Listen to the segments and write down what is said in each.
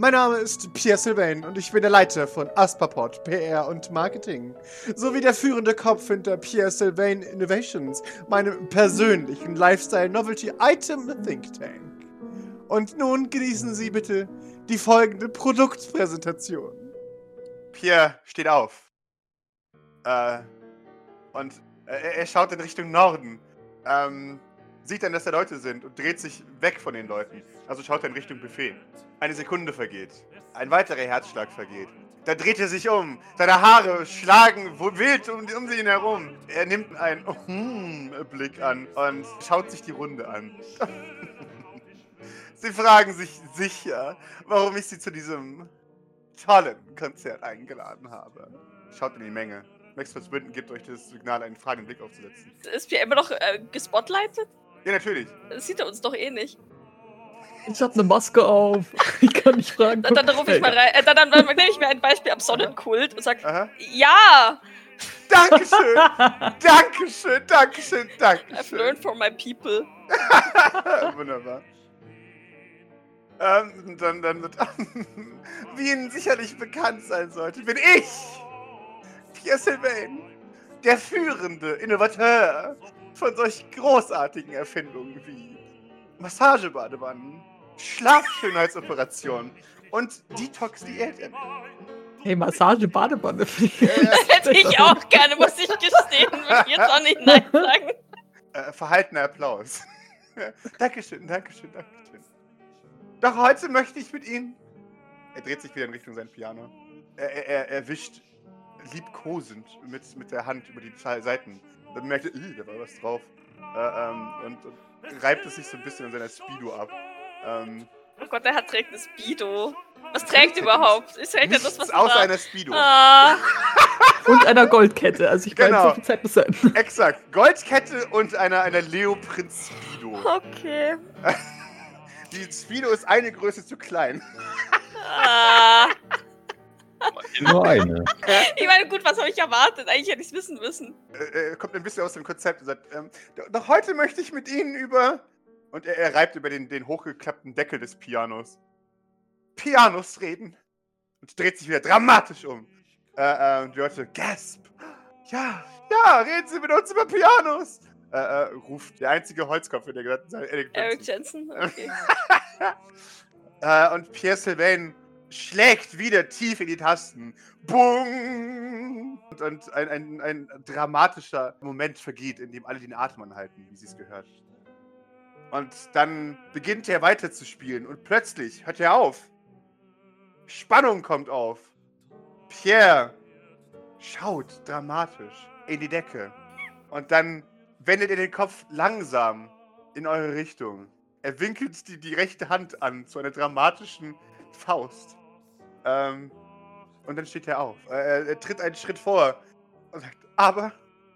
Mein Name ist Pierre Sylvain und ich bin der Leiter von Aspaport PR und Marketing, sowie der führende Kopf hinter Pierre Sylvain Innovations, meinem persönlichen Lifestyle Novelty Item Think Tank. Und nun genießen Sie bitte die folgende Produktpräsentation. Pierre steht auf. Äh, und äh, er schaut in Richtung Norden. Ähm, sieht dann, dass da Leute sind und dreht sich weg von den Leuten. Also schaut er in Richtung Buffet. Eine Sekunde vergeht. Ein weiterer Herzschlag vergeht. Da dreht er sich um. Seine Haare schlagen wild um, um ihn herum. Er nimmt einen oh, hm, Blick an und schaut sich die Runde an. sie fragen sich sicher, warum ich sie zu diesem tollen Konzert eingeladen habe. Schaut in die Menge. Max Verschwinden gibt euch das Signal, einen fragenden Blick aufzusetzen. Ist Pierre immer noch äh, gespotlightet? Ja, natürlich. Das sieht er uns doch eh nicht. Ich hab eine Maske auf. Ich kann nicht fragen. Dann, dann rufe ich mal rein. Äh, dann, dann, dann nehme ich mir ein Beispiel am Sonnenkult und sage: Ja! Dankeschön! Dankeschön, Dankeschön, Dankeschön. I've learned from my people. Wunderbar. Ähm, dann, dann wird, wie Ihnen sicherlich bekannt sein sollte, bin ich, Pierre Sylvain, der führende Innovateur von solch großartigen Erfindungen wie Massagebadewannen, Schlafschönheitsoperationen und Detox-Diäten. Hey, Massage-Badewanne. Das hätte ich auch gerne, muss ich gestehen. Würde ich jetzt auch nicht Nein sagen. Äh, verhaltener Applaus. Dankeschön, Dankeschön, Dankeschön. Doch heute möchte ich mit Ihnen. Er dreht sich wieder in Richtung sein Piano. Er, er, er wischt liebkosend mit, mit der Hand über die Seiten. Dann merkt er, da war was drauf. Äh, ähm, und, und, reibt es sich so ein bisschen an seiner Speedo ab. Ähm, oh Gott, er hat trägt eine Speedo. Was trägt überhaupt? Ist trägt er das, was außer einer Speedo. Ah. und einer Goldkette. Also ich genau. meine, so viel Zeit muss sein. Exakt. Goldkette und einer, einer Leoprinz Speedo. Okay. Die Speedo ist eine Größe zu klein. Ah. Nur eine. Ich meine, gut, was habe ich erwartet? Eigentlich hätte ich es wissen müssen. Er, kommt ein bisschen aus dem Konzept und sagt, ähm, doch heute möchte ich mit Ihnen über... Und er, er reibt über den, den hochgeklappten Deckel des Pianos. Pianos reden. Und dreht sich wieder dramatisch um. Äh, äh, die Leute, gasp. Ja, ja, reden Sie mit uns über Pianos. Äh, äh, ruft der einzige Holzkopf in der gesamten Eric, Eric Jensen. Okay. äh, und Pierre Sylvain schlägt wieder tief in die Tasten. Bung! Und, ein, ein, ein, dramatischer Moment vergeht, in dem alle den Atem anhalten, wie sie es gehört. Und dann beginnt er weiter zu spielen und plötzlich hört er auf. Spannung kommt auf. Pierre schaut dramatisch in die Decke. Und dann wendet er den Kopf langsam in eure Richtung. Er winkelt die, die rechte Hand an zu einer dramatischen Faust. Ähm, und dann steht er auf. Er, er, tritt einen Schritt vor und sagt, aber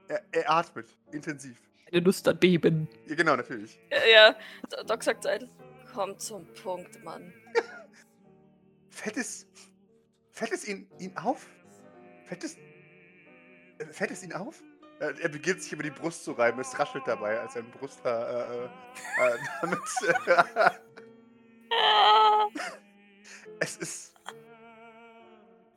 er, er atmet intensiv. Eine Lust an Beben. Ja, genau, natürlich. Ja, ja. Doc sagt halt, komm zum Punkt, Mann. fällt es. Fällt es ihn, ihn auf? Fällt es. Äh, fällt es ihn auf? Er beginnt sich über die Brust zu reiben. Es raschelt dabei, als sein Brusthaar äh, äh, damit. es ist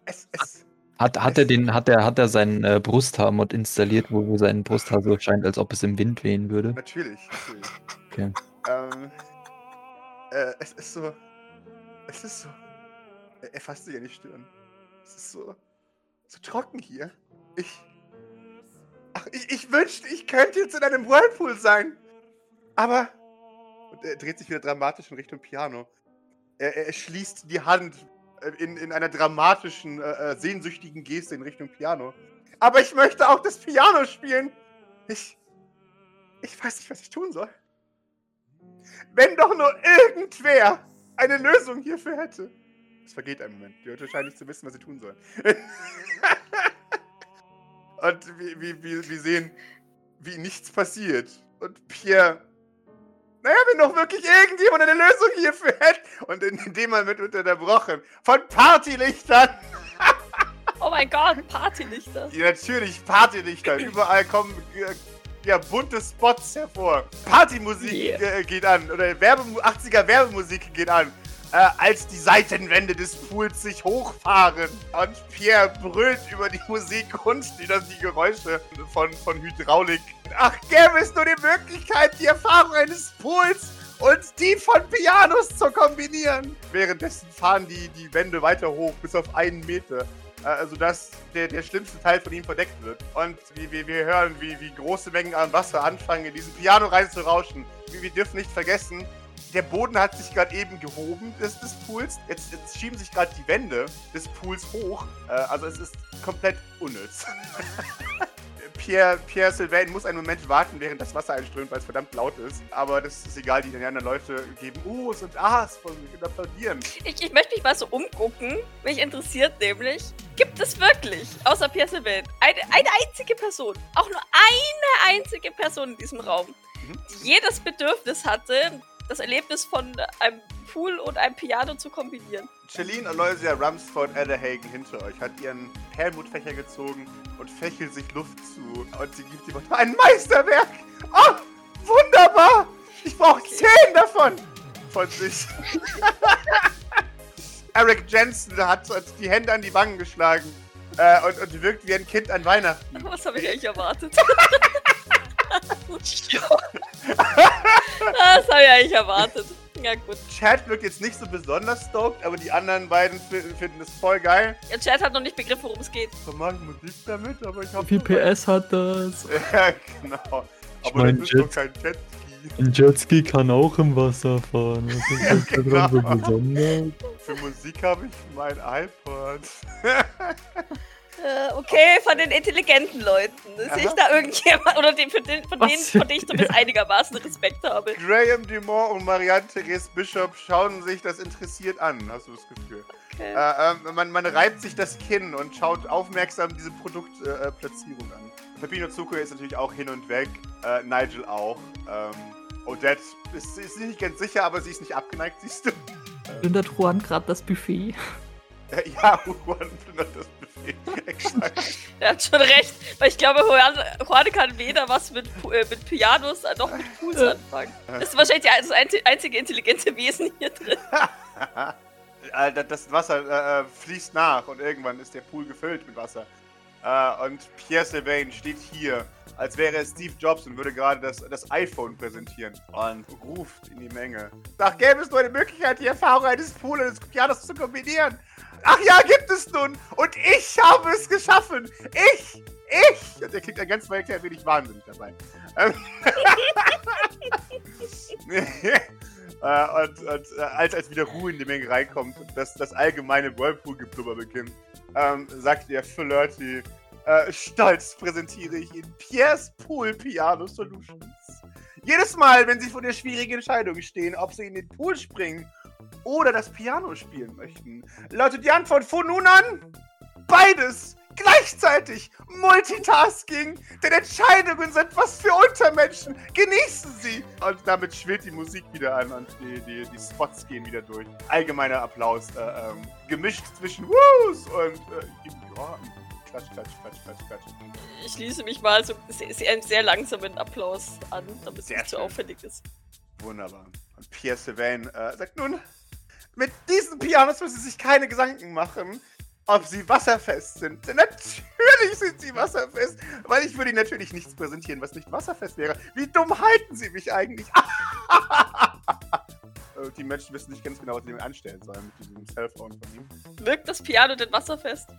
es, es, hat, hat, er den, hat, er, hat er seinen äh, Brusthaarmod installiert, wo, wo sein Brusthaar so scheint, als ob es im Wind wehen würde? Natürlich. natürlich. Okay. Ähm, äh, es ist so. Es ist so. Er, fasst sich ja nicht stören. Es ist so. So trocken hier. Ich. Ach, ich, ich wünschte, ich könnte jetzt in einem Whirlpool sein. Aber. Und er dreht sich wieder dramatisch in Richtung Piano. Er, er schließt die Hand in, in einer dramatischen, äh, äh, sehnsüchtigen Geste in Richtung Piano. Aber ich möchte auch das Piano spielen. Ich. Ich weiß nicht, was ich tun soll. Wenn doch nur irgendwer eine Lösung hierfür hätte. Es vergeht ein Moment. Die Leute scheinen nicht zu wissen, was sie tun sollen. Und wir, wir, wir sehen, wie nichts passiert. Und Pierre naja, wenn doch wirklich irgendjemand eine Lösung hierfür hätte. Und in, in dem Moment wird unterbrochen von Partylichtern. oh mein Gott, Partylichter. Ja, natürlich, Partylichter. Überall kommen äh, ja, bunte Spots hervor. Partymusik yeah. äh, geht an. Oder Werbe 80er Werbemusik geht an. Äh, als die Seitenwände des Pools sich hochfahren. Und Pierre brüllt über die Musik und die, die Geräusche von, von Hydraulik. Ach, gäbe es nur die Möglichkeit, die Erfahrung eines Pools und die von Pianos zu kombinieren. Währenddessen fahren die, die Wände weiter hoch, bis auf einen Meter. Äh, also dass der, der schlimmste Teil von ihm verdeckt wird. Und wir, wir, wir hören, wie, wie große Mengen an Wasser anfangen, in diesem Piano rein zu rauschen. Wir, wir dürfen nicht vergessen, der Boden hat sich gerade eben gehoben des, des Pools. Jetzt, jetzt schieben sich gerade die Wände des Pools hoch. Äh, also es ist komplett unnütz. Pierre, Pierre Sylvain muss einen Moment warten, während das Wasser einströmt, weil es verdammt laut ist. Aber das ist egal, die anderen Leute geben U's und A's von und applaudieren. Ich, ich möchte mich mal so umgucken. Mich interessiert nämlich, gibt es wirklich, außer Pierre Sylvain, eine, eine einzige Person, auch nur eine einzige Person in diesem Raum, mhm. die jedes Bedürfnis hatte, das Erlebnis von einem Pool und einem Piano zu kombinieren. Celine Aloysia Rumsford Adderhagen hinter euch hat ihren Perlmutfächer gezogen und fächelt sich Luft zu. Und sie gibt ihm ein Meisterwerk! Oh, wunderbar! Ich brauche okay. zehn davon! Von sich. Eric Jensen hat, hat, die Hände an die Wangen geschlagen äh, und, und wirkt wie ein Kind an Weihnachten. Was habe ich eigentlich erwartet? das habe ich eigentlich erwartet. Ja, gut. Chad wirkt jetzt nicht so besonders stoked, aber die anderen beiden finden es voll geil. Ja, Chad hat noch nicht begriffen, worum es geht. So mag Musik damit, aber ich hab. Wie viel PS hat das? ja, genau. Aber ich mein, das ist doch kein Jetski. Ein Jetski kann auch im Wasser fahren. Was ist ja, das genau. so besonders? Für Musik habe ich mein iPod. Äh, okay, von den intelligenten Leuten. Sehe ich da irgendjemand, oder den, von, den, von denen, von denen ich zumindest einigermaßen Respekt habe. Graham Dumont und Marianne-Therese Bishop schauen sich das interessiert an, hast du das Gefühl. Okay. Äh, äh, man, man, reibt sich das Kinn und schaut aufmerksam diese Produktplatzierung an. Pepino Zuko ist natürlich auch hin und weg, äh, Nigel auch. Ähm, Odette ist, ist nicht ganz sicher, aber sie ist nicht abgeneigt, siehst du. Plündert Juan gerade das Buffet? ja, Juan plündert das Buffet. Exakt. er hat schon recht, weil ich glaube, Juan kann weder was mit, äh, mit Pianos noch mit Pools anfangen. Das ist wahrscheinlich das einzige intelligente Wesen hier drin. das Wasser äh, fließt nach und irgendwann ist der Pool gefüllt mit Wasser. Äh, und Pierre Sylvain steht hier, als wäre es Steve Jobs und würde gerade das, das iPhone präsentieren und ruft in die Menge. Ach, gäbe es nur eine Möglichkeit, die Erfahrung eines Pools und des Pianos zu kombinieren. Ach ja, gibt es nun. Und ich habe es geschaffen. Ich, ich. Und er klingt ein ganz weit ein wenig wahnsinnig dabei. Ähm. äh, und, und äh, als, als wieder Ruhe in die Menge reinkommt und das, das allgemeine Whirlpool-Geblubber beginnt, ähm, sagt der Flirty, äh, stolz präsentiere ich Ihnen Pierre's Pool Piano Solutions. Jedes Mal, wenn Sie vor der schwierigen Entscheidung stehen, ob Sie in den Pool springen oder das Piano spielen möchten, lautet die Antwort von nun an beides gleichzeitig. Multitasking, denn Entscheidungen sind was für Untermenschen. Genießen Sie! Und damit schwillt die Musik wieder an und die, die, die Spots gehen wieder durch. Allgemeiner Applaus, äh, ähm, gemischt zwischen Woos und äh, ja, Klatsch, Klatsch, Klatsch, Klatsch, Klatsch. Ich schließe mich mal so sehr, sehr langsamen Applaus an, damit es nicht zu so auffällig ist. Wunderbar. Und Pierre Sylvain äh, sagt nun, mit diesen Pianos müssen Sie sich keine Gedanken machen, ob sie wasserfest sind. Denn natürlich sind sie wasserfest, weil ich würde Ihnen natürlich nichts präsentieren, was nicht wasserfest wäre. Wie dumm halten Sie mich eigentlich? Die Menschen wissen nicht ganz genau, was sie damit anstellen sollen mit diesem Cellphone von ihm. Wirkt das Piano denn wasserfest?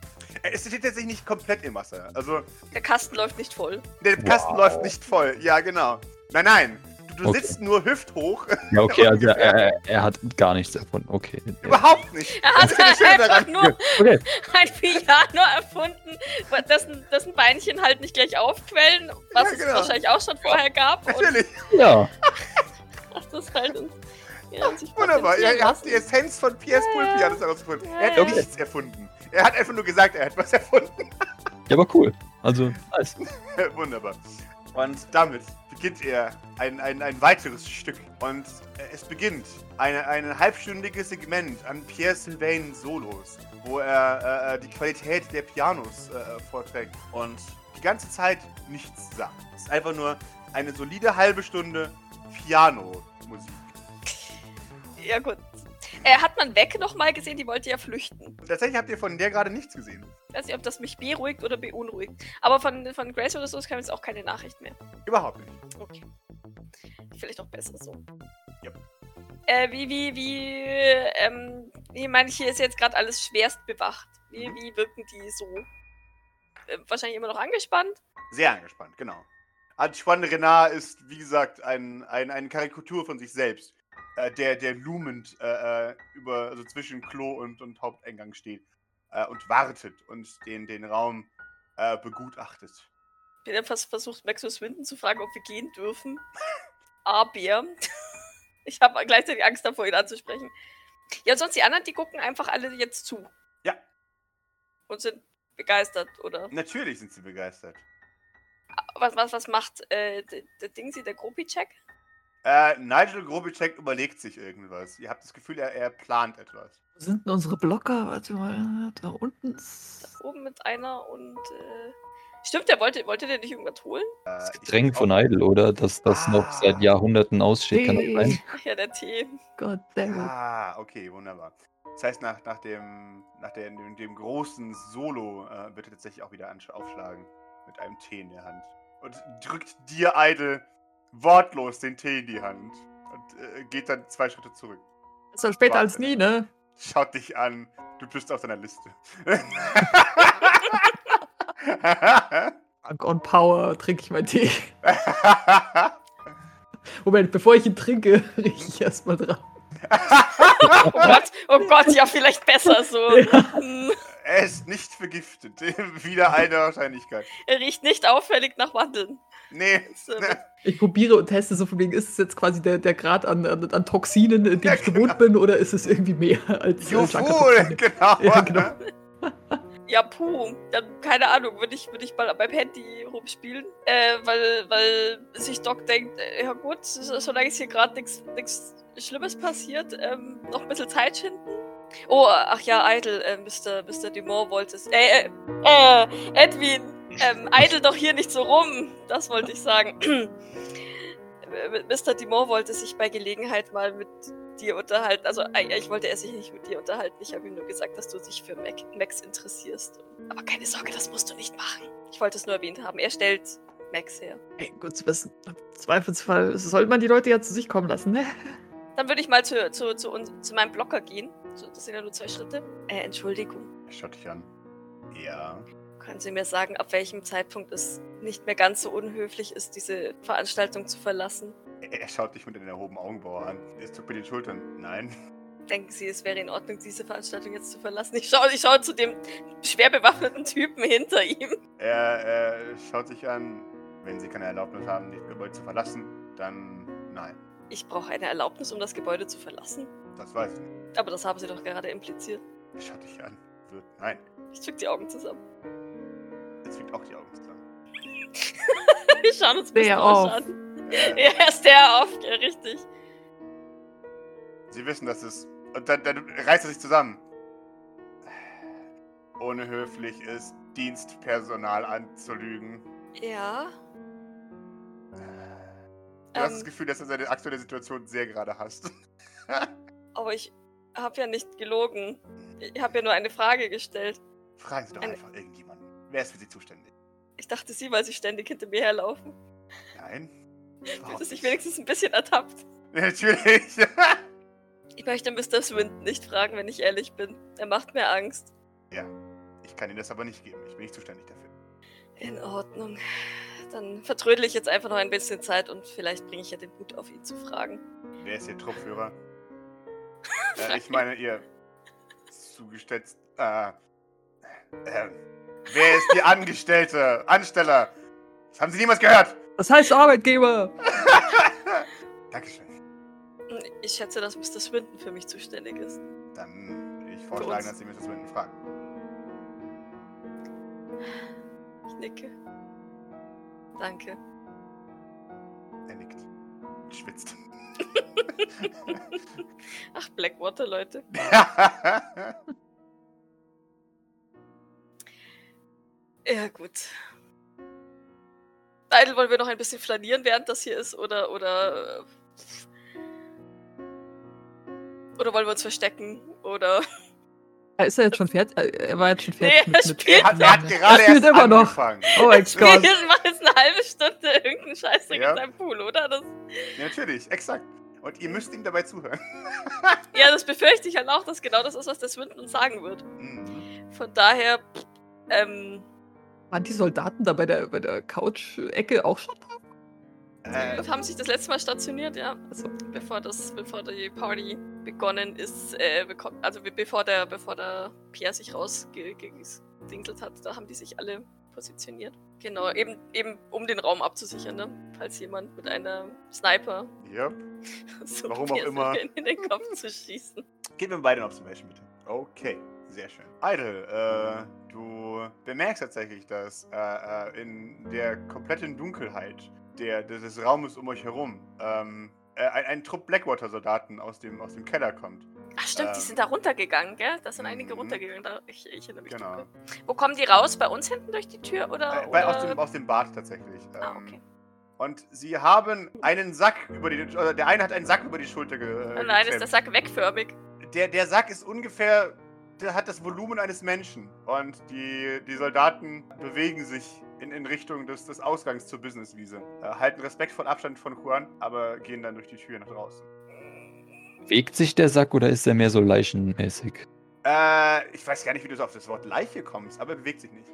Äh, es steht tatsächlich nicht komplett im Wasser. Also. Der Kasten läuft nicht voll. Der Kasten wow. läuft nicht voll, ja, genau. Nein, nein du okay. sitzt nur hüfthoch. Ja, okay, also er, er, hat gar nichts erfunden. Okay. Überhaupt nicht. Er hat einfach nur okay. ein Piano erfunden, dessen, dessen Beinchen halt nicht gleich aufquellen, was ja, genau. es wahrscheinlich auch schon vorher gab. Natürlich. ja. Das halt uns. Ja, Wunderbar, ihr, habt die Essenz von PS ja, Pool Pianos herausgefunden. Ja, er hat okay. nichts erfunden. Er hat einfach nur gesagt, er hat was erfunden. Ja, aber cool. Also, alles. Wunderbar. Und damit beginnt er ein, ein, ein weiteres Stück. Und es beginnt eine, ein halbstündiges Segment an Pierre Sylvain Solos, wo er äh, äh, die Qualität der Pianos äh, vorträgt und die ganze Zeit nichts sagt. Es ist einfach nur eine solide halbe Stunde Piano-Musik. Ja, gut. Äh, hat man weg nochmal gesehen, die wollte ja flüchten. Tatsächlich habt ihr von der gerade nichts gesehen. Ich weiß nicht, ob das mich beruhigt oder beunruhigt. Aber von, von Grace oder so kam jetzt auch keine Nachricht mehr. Überhaupt nicht. Okay. Vielleicht auch besser so. Ja. Äh, wie, wie, wie, ähm, ich meine, hier ist jetzt gerade alles schwerst bewacht. Wie, Mhm. wie wirken die so? Äh, wahrscheinlich immer noch angespannt. Sehr angespannt, genau. Antoine Renard ist, wie gesagt, ein, ein, eine Karikatur von sich selbst, äh, der, der loomend äh, äh, über, also zwischen Klo und, und Haupteingang steht äh, und wartet und den, den Raum äh, begutachtet. Ich habe fast versucht, Maxus Winden zu fragen, ob wir gehen dürfen. Aber ich habe gleichzeitig Angst davor, ihn anzusprechen. Ja, sonst die anderen, die gucken einfach alle jetzt zu. Ja. Und sind begeistert, oder? Natürlich sind sie begeistert. Was, was, was macht äh, der, der Dingsy, der Gropi-Check? Äh, Nigel Grobicek überlegt sich irgendwas. Ihr habt das Gefühl, er, er plant etwas. Wo sind denn unsere Blocker? Warte mal, da unten ist. Da oben mit einer und. Äh, stimmt, der wollte, wollte der nicht irgendwas holen? Äh, Das Getränk von Idle, oder? Dass das noch Ah. seit Jahrhunderten aussteht, kann das sein? Ach ja, der Tee. God damn it. Ah, okay, wunderbar. Das heißt, nach, nach, dem, nach dem, dem großen Solo äh, wird er tatsächlich auch wieder aufschlagen. Mit einem Tee in der Hand. Und drückt dir, Idle, wortlos den Tee in die Hand. Und äh, geht dann zwei Schritte zurück. Besser später Warte. als nie, ne? Schaut dich an. Du bist auf seiner Liste. Dank on Power trinke ich meinen Tee. Moment, bevor ich ihn trinke, rieche ich erstmal dran. Oh Gott, oh Gott, ja, vielleicht besser so. Ja. Er ist nicht vergiftet. Wieder eine Wahrscheinlichkeit. Er riecht nicht auffällig nach Mandeln. Nee. Äh, Ich probiere und teste so von wegen, ist es jetzt quasi der, der Grad an, an, an Toxinen, den Ja, ich gewohnt bin, oder ist es irgendwie mehr als äh, Juwohl, Junker-Toxine? genau. Ja, genau. Ja, puh. Dann, keine Ahnung, würde ich, würd ich mal beim Handy rumspielen. Äh, weil, weil sich Doc denkt, äh, ja gut, so- solange es hier gerade nichts Schlimmes passiert, ähm, noch ein bisschen Zeit schinden. Oh, ach ja, Idle, äh, Mr. Mr. Dumont wollte es. Äh, äh, äh, Edwin, ähm, Idle doch hier nicht so rum. Das wollte ich sagen. Äh, Mr. Dumont wollte sich bei Gelegenheit mal mit dir unterhalten. Also eigentlich wollte er sich nicht mit dir unterhalten. Ich habe ihm nur gesagt, dass du dich für Mac Max interessierst. Aber keine Sorge, das musst du nicht machen. Ich wollte es nur erwähnt haben. Er stellt Max her. Ey, gut zu wissen. Im Zweifelsfall sollte man die Leute ja zu sich kommen lassen, ne? Dann würde ich mal zu, zu, zu, uns, zu meinem Blocker gehen. So, das sind ja nur zwei Schritte. Äh, Entschuldigung. Schaut dich an. Ja. Können Sie mir sagen, ab welchem Zeitpunkt es nicht mehr ganz so unhöflich ist, diese Veranstaltung zu verlassen? Er schaut dich mit den erhobenen Augenbrauen an. Es tut mir die Schultern. Nein. Denken Sie, es wäre in Ordnung, diese Veranstaltung jetzt zu verlassen? Ich schaue ich schau zu dem schwer bewaffneten Typen hinter ihm. Er, er schaut sich an. Wenn Sie keine Erlaubnis haben, das Gebäude zu verlassen, dann nein. Ich brauche eine Erlaubnis, um das Gebäude zu verlassen. Das weiß ich nicht. Aber das haben Sie doch gerade impliziert. Er schaut dich an. Nein. Ich drück die Augen zusammen. Er zwickt auch die Augen zusammen. Wir schauen uns ein bisschen Der aus auf. an. Äh, Ja, er ist der auf, ja, richtig. Sie wissen, dass es. Und dann, dann reißt er sich zusammen. Unhöflich ist, Dienstpersonal anzulügen. Ja. Du hast Ähm. das Gefühl, dass du seine aktuelle Situation sehr gerade hast. Aber ich habe ja nicht gelogen. Ich habe ja nur eine Frage gestellt. Fragen Sie doch Eine- einfach irgendjemanden. Wer ist für Sie zuständig? Ich dachte Sie, weil Sie ständig hinter mir herlaufen. Nein? Es sich wenigstens ein bisschen ertappt. Natürlich. Ich möchte Mr. Swinton nicht fragen, wenn ich ehrlich bin. Er macht mir Angst. ich kann Ihnen das aber nicht geben. Ich bin nicht zuständig dafür. In Ordnung. Dann vertrödel ich jetzt einfach noch ein bisschen Zeit und vielleicht bringe ich ja den Mut auf ihn zu fragen. Wer ist Ihr Truppführer? äh, ich meine, Ihr zugestellt. Äh, äh, wer ist die Angestellte? Ansteller? Das haben Sie niemals gehört. Das heißt Arbeitgeber! Dankeschön. Ich schätze, dass Mr. Swinton für mich zuständig ist. Dann würde ich vorschlagen, uns. dass Sie Mr. Swinton fragen. Ich nicke. Danke. Er nickt. Schwitzt. Ach, Blackwater, Leute. Ja, gut. Idle, wollen wir noch ein bisschen flanieren, während das hier ist? Oder, oder. äh, Oder wollen wir uns verstecken? Oder. Ist er jetzt schon fertig? Äh, Er war jetzt schon Nee, fertig er mit, mit spielt Er hat, er hat Er gerade spielt erst immer noch. angefangen. Oh mein Gott. mache jetzt eine halbe Stunde irgendeinen Scheißdreck Ja. in seinem Pool, oder? Das, Ja, natürlich, exakt. Und ihr müsst ihm dabei zuhören. ja, das befürchte ich halt auch, dass genau das ist, was der Swinton uns sagen wird. Mhm. Von daher, ähm, Waren die Soldaten da bei der, bei der Couch-Ecke auch schon da? Äh, haben sich das letzte Mal stationiert, ja. Also, Bevor das, bevor die Party begonnen ist, äh, bekommt, also be- bevor der, bevor der Pierre sich rausgedinkelt hat, da haben die sich alle positioniert. Genau, eben, eben um den Raum abzusichern, ne? Falls jemand mit einer Sniper yep. so Warum auch immer. in den Kopf zu schießen. Gib mir beide eine Observation, bitte. Okay, sehr schön. Idle, äh, du bemerkst tatsächlich, dass äh, äh, in der kompletten Dunkelheit der, des Raumes um euch herum ähm, äh, ein, ein Trupp Blackwater-Soldaten aus dem, aus dem Keller kommt. Ach stimmt, die Ähm. sind da runtergegangen, gell? Da sind einige Mhm. runtergegangen. Da, ich, ich erinnere mich Genau. dunkel. Wo kommen die raus? Bei uns hinten durch die Tür oder? Äh, bei, oder? aus, dem, aus dem Bad tatsächlich. ah, Ähm, okay. Und sie haben einen Sack über die, oder der eine hat einen Sack über die Schulter ge, Oh nein, ist geklemmt. der Sack wegförmig. der, der Sack ist ungefähr, hat das Volumen eines Menschen. Und die, die Soldaten bewegen sich in, in Richtung des, des Ausgangs zur Businesswiese. Äh, halten respektvoll Abstand von Juan, aber gehen dann durch die Tür nach draußen. Bewegt sich der Sack oder ist er mehr so leichenmäßig? Äh, ich weiß gar nicht, wie du so auf das Wort Leiche kommst, aber er bewegt sich nicht.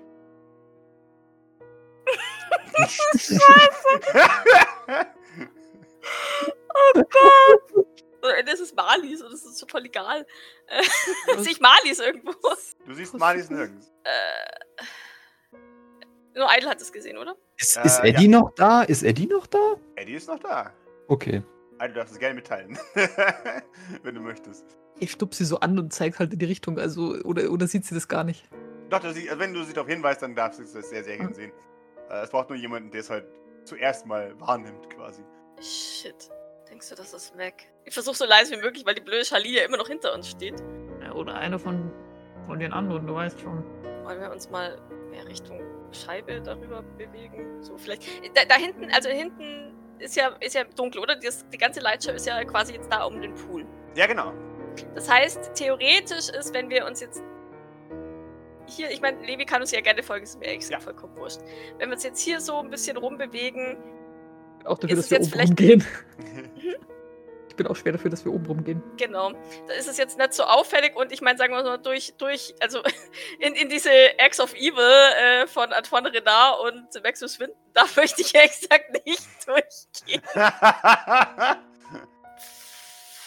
Oder das ist Malis und das ist so voll egal. Äh, Sich Malis irgendwo. du siehst Malis nirgends. Äh, nur Idle hat es gesehen, oder? Ist, Äh, ist Eddie noch da? Ist Eddie noch da? Eddie ist noch da. Okay. Ah, du darfst es gerne mitteilen. Wenn du möchtest. Ich stupse sie so an und zeigt halt in die Richtung, also, oder, oder sieht sie das gar nicht? Doch, sie, also wenn du sie darauf hinweist, dann darfst du es sehr, sehr gerne sehen. Äh, es braucht nur jemanden, der es halt zuerst mal wahrnimmt, quasi. Shit. Denkst du, das ist weg? Ich versuche so leise wie möglich, weil die blöde Charlie ja immer noch hinter uns steht. Ja, oder einer von, von den anderen, du weißt schon. Wollen wir uns mal mehr Richtung Scheibe darüber bewegen? So vielleicht. Da, da hinten, also hinten ist ja, ist ja dunkel, oder? Das, die ganze Lightshow ist ja quasi jetzt da um den Pool. Ja, genau. Das heißt, theoretisch ist, wenn wir uns jetzt hier, ich meine, Levi kann uns ja gerne folgen, ist mir ehrlich gesagt Ja. vollkommen wurscht. Wenn wir uns jetzt hier so ein bisschen rumbewegen, Auch dafür, Ist dass wir jetzt oben vielleicht- rumgehen. Ich bin auch schwer dafür, dass wir oben rumgehen. genau, da ist es jetzt nicht so auffällig und ich meine, sagen wir mal, durch, durch, also in, in diese Acts of Evil äh, von Antoine Renard und Maximus Swinton, da möchte ich ehrlich gesagt nicht durchgehen.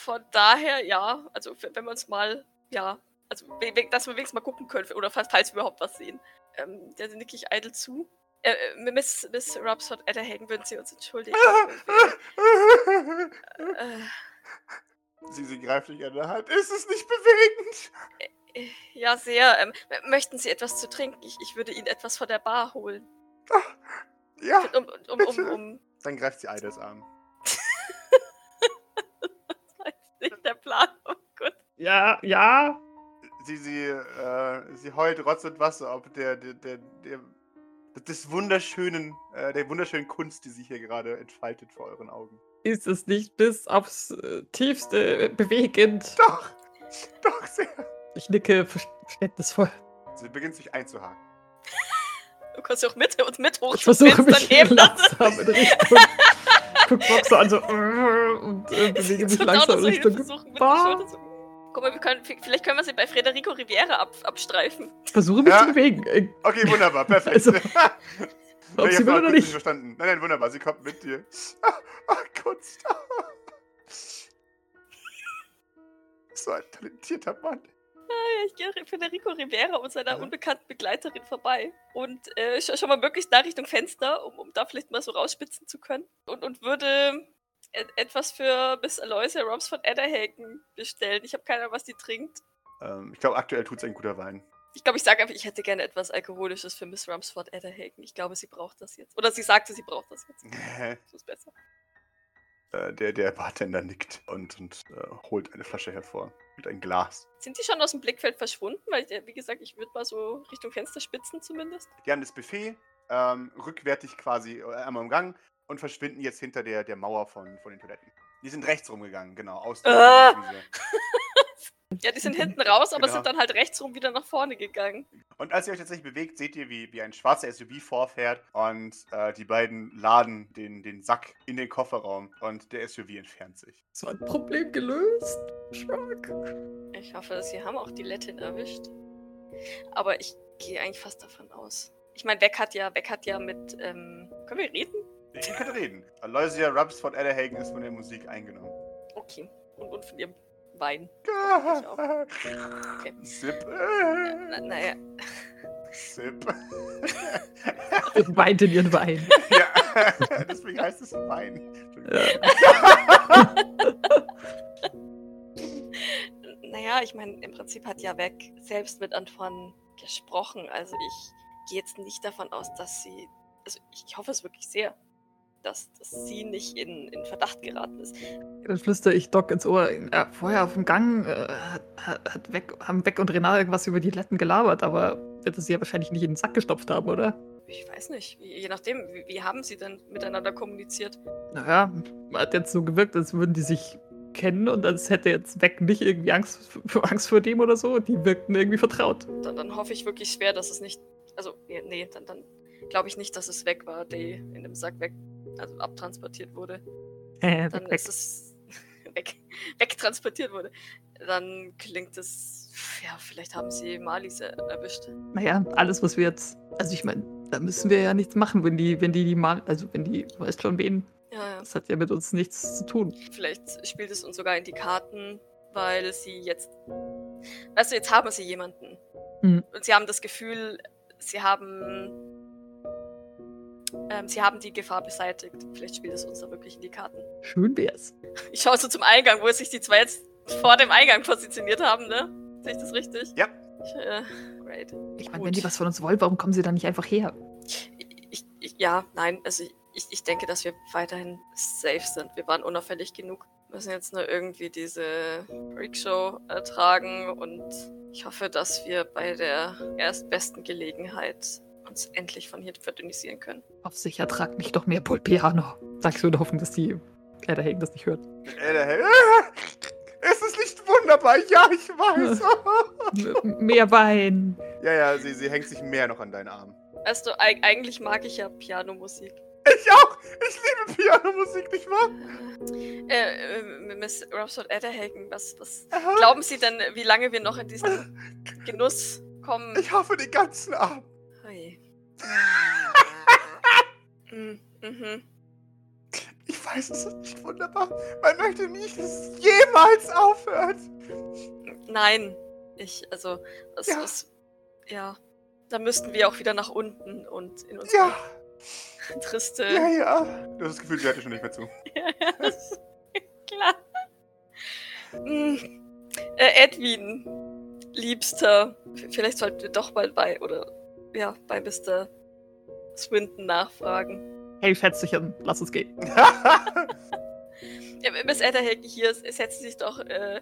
Von daher, ja, also wenn wir uns mal, ja, also dass wir wenigstens mal gucken können, oder falls, wir überhaupt was sehen. Ähm, da nicke ich eitel zu. Äh, äh, Miss, Miss Robsford Etterhagen, würden Sie uns entschuldigen? äh, sie, sie greift dich an der Hand. Ist es nicht bewegend? äh, ja, sehr. Ähm, möchten Sie etwas zu trinken? Ich, ich würde Ihnen etwas von der Bar holen. Ja. Um, um, um, um, Dann greift sie Eides Arm. nicht der Plan. Oh Gott. Ja, ja. Sie, sie, äh, sie heult Rotz und Wasser ob der, der, der, der des wunderschönen, äh, der wunderschönen Kunst, die sich hier gerade entfaltet vor euren Augen. Ist es nicht bis aufs äh, Tiefste bewegend? Doch, doch sehr. Ich nicke ver- verständnisvoll. Sie beginnt sich einzuhaken. Du kannst ja auch mit und mit hoch Ich versuche mich langsam in Richtung. Guck Boxer an so äh, und äh, bewege mich langsam in Richtung. Bar. Guck mal, wir können, vielleicht können wir sie bei Federico Riviera ab, abstreifen. Ich versuche mich Ja. zu bewegen. Äh, Okay, wunderbar, perfekt. Also, ob ich sie will oder nicht. verstanden. Nein, nein, wunderbar, sie kommt mit dir. Ah, ah, Kunst. Ah. So ein talentierter Mann. Ja, ich gehe Federico Rivera und seiner unbekannten Begleiterin vorbei. Und äh, sch schon mal möglichst da Richtung Fenster, um, um da vielleicht mal so rausspitzen zu können. Und, und würde etwas für Miss Aloysia Robs von Edderhaken bestellen. Ich habe keine Ahnung, was die trinkt. Ähm, ich glaube, aktuell tut's ein guter Wein. Ich glaube, ich sage einfach, ich hätte gerne etwas Alkoholisches für Miss Rumsford Edderhaken. Ich glaube, sie braucht das jetzt. Oder sie sagte, sie braucht das jetzt. Das ist besser. Äh, der, der Bartender nickt und, und äh, holt eine Flasche hervor und ein Glas. Sind die schon aus dem Blickfeld verschwunden? Weil, äh, wie gesagt, ich würde mal so Richtung Fenster spitzen zumindest. Die haben das Buffet ähm, rückwärtig quasi äh, einmal im Gang und verschwinden jetzt hinter der, der Mauer von, von den Toiletten. Die sind rechts rumgegangen, genau, aus der Ah! Businesswiese. Ja, die sind hinten raus, aber Genau. sind dann halt rechts rum wieder nach vorne gegangen. Und als ihr euch tatsächlich bewegt, seht ihr, wie, wie ein schwarzer SUV vorfährt und äh, die beiden laden den, den Sack in den Kofferraum und der SUV entfernt sich. So ein Problem gelöst. Shrug. Ich hoffe, sie haben auch die Lettin erwischt. Aber ich gehe eigentlich fast davon aus. Ich meine, Beck hat ja, Beck hat ja mit, ähm, können wir reden? Ihr könnt reden. Aloysia Rubbs von Adderhagen ist von der Musik eingenommen. Okay. Und, und von ihrem Wein. Okay. Sip. Na, naja, Sip. Und weint in ihren Wein. ja, deswegen heißt es Wein. Entschuldigung. naja, ich meine, im Prinzip hat ja Beck selbst mit Antoine gesprochen. Also ich gehe jetzt nicht davon aus, dass sie, also ich hoffe es wirklich sehr, dass, dass sie nicht in, in Verdacht geraten ist. Dann flüstere ich Doc ins Ohr. Ja, vorher auf dem Gang äh, hat, hat, Beck, haben Beck und Renate irgendwas über die Letten gelabert, aber wird es sie ja wahrscheinlich nicht in den Sack gestopft haben, oder? Ich weiß nicht, je nachdem, wie, wie haben sie denn miteinander kommuniziert? Naja, hat jetzt so gewirkt, als würden die sich kennen und als hätte jetzt Beck nicht irgendwie Angst, Angst vor dem oder so. Die wirkten irgendwie vertraut. Dann, dann hoffe ich wirklich schwer, dass es nicht, also nee, nee dann, dann glaube ich nicht, dass es weg war, die in dem Sack weg, also abtransportiert wurde. Äh, Dann Beck, ist es weg, wegtransportiert wurde. Dann klingt es, ja, vielleicht haben sie Malis er- erwischt. Naja, alles, was wir jetzt. Also ich meine, da müssen wir ja nichts machen, wenn die, wenn die die mal, also wenn die, du weißt schon wen, Ja, ja. das hat ja mit uns nichts zu tun. Vielleicht spielt es uns sogar in die Karten, weil sie jetzt. Weißt du, jetzt haben sie jemanden. Mhm. Und sie haben das Gefühl, sie haben. Ähm, sie haben die Gefahr beseitigt. Vielleicht spielt es uns da wirklich in die Karten. Schön wär's. Ich schaue so zum Eingang, wo sich die zwei jetzt vor dem Eingang positioniert haben, ne? Sehe ich das richtig? Ja. Ich, äh, great. Ich meine, wenn die was von uns wollen, warum kommen sie dann nicht einfach her? Ich, ich, ja, nein, also ich, ich denke, dass wir weiterhin safe sind. Wir waren unauffällig genug. Wir müssen jetzt nur irgendwie diese Freakshow ertragen und ich hoffe, dass wir bei der erstbesten Gelegenheit uns endlich von hier verdünnisieren können. Auf sich ertragt mich doch mehr Pulpiano. Sagst du in der Hoffnung, dass die Adderhagen das nicht hört. Adderhagen. Ah, Es ist nicht wunderbar. Ja, ich weiß. Mehr Wein. ja, ja, sie, sie hängt sich mehr noch an deinen Arm. Weißt du, eig eigentlich mag ich ja Pianomusik. Ich auch. Ich liebe Pianomusik, nicht wahr? Äh, äh, Miss Rhapsody Adderhagen, was, was Aha. glauben Sie denn, wie lange wir noch in diesen Genuss kommen? Ich hoffe den ganzen Abend. Ui. Mm, mhm. Ich weiß, es ist nicht wunderbar. Man möchte nicht, dass es jemals aufhört. Nein, ich, also, es Ja. ist, ja, da müssten wir auch wieder nach unten und in unsere Ja, triste, ja, ja. Du hast das Gefühl, hört dir schon nicht mehr zu. klar. Mm, äh, Edwin, Liebster, vielleicht sollten wir doch mal bei, oder, ja, bei Mr. Swinton nachfragen. Hey, Schätzchen, lass uns gehen. Ja, Miss Adderhagen hier, setzt sich doch, äh,